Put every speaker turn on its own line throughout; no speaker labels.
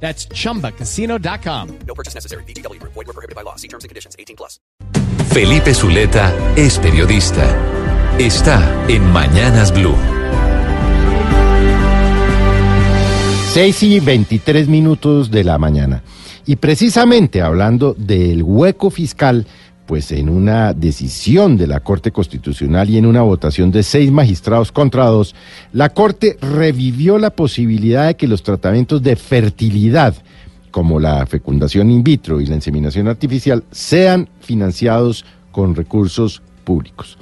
That's chumbacasino.com.
No purchase necessary. BGW. Void were prohibited by law. See terms and conditions. 18 plus.
Felipe Zuleta es periodista. Está en Mañanas Blue.
6 y 23 minutos de la mañana. Y precisamente hablando del hueco fiscal, pues en una decisión de la Corte Constitucional y en una votación de seis magistrados contra dos, la Corte revivió la posibilidad de que los tratamientos de fertilidad, como la fecundación in vitro y la inseminación artificial, sean financiados con recursos públicos.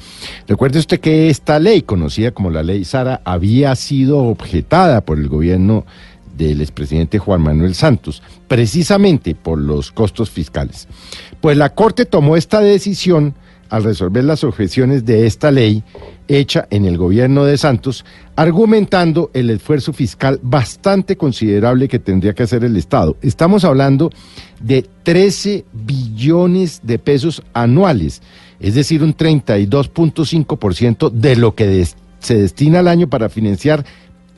Recuerde usted que esta ley, conocida como la ley Sara, había sido objetada por el gobierno del expresidente Juan Manuel Santos, precisamente por los costos fiscales. Pues la Corte tomó esta decisión al resolver las objeciones de esta ley hecha en el gobierno de Santos, argumentando el esfuerzo fiscal bastante considerable que tendría que hacer el Estado. Estamos hablando de 13 billones de pesos anuales, es decir, un 32.5% de lo que se destina al año para financiar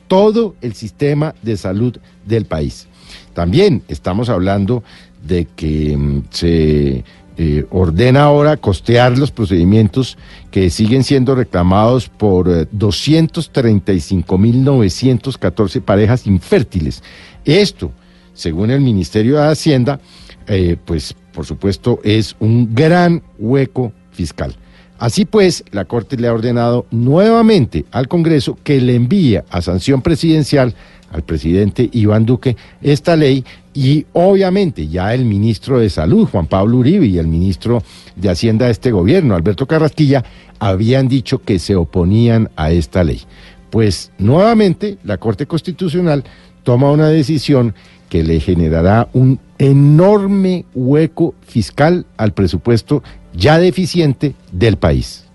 todo el sistema de salud del país. También estamos hablando de que mm, se eh, ordena ahora costear los procedimientos que siguen siendo reclamados por eh, 235.914 parejas infértiles. Esto, según el Ministerio de Hacienda, eh, pues por supuesto es un gran hueco fiscal. Así pues, la Corte le ha ordenado nuevamente al Congreso que le envíe a sanción presidencial al presidente Iván Duque esta ley y obviamente ya el ministro de Salud, Juan Pablo Uribe, y el ministro de Hacienda de este gobierno, Alberto Carrasquilla, habían dicho que se oponían a esta ley. Pues nuevamente la Corte Constitucional toma una decisión que le generará un enorme hueco fiscal al presupuesto ya deficiente del país.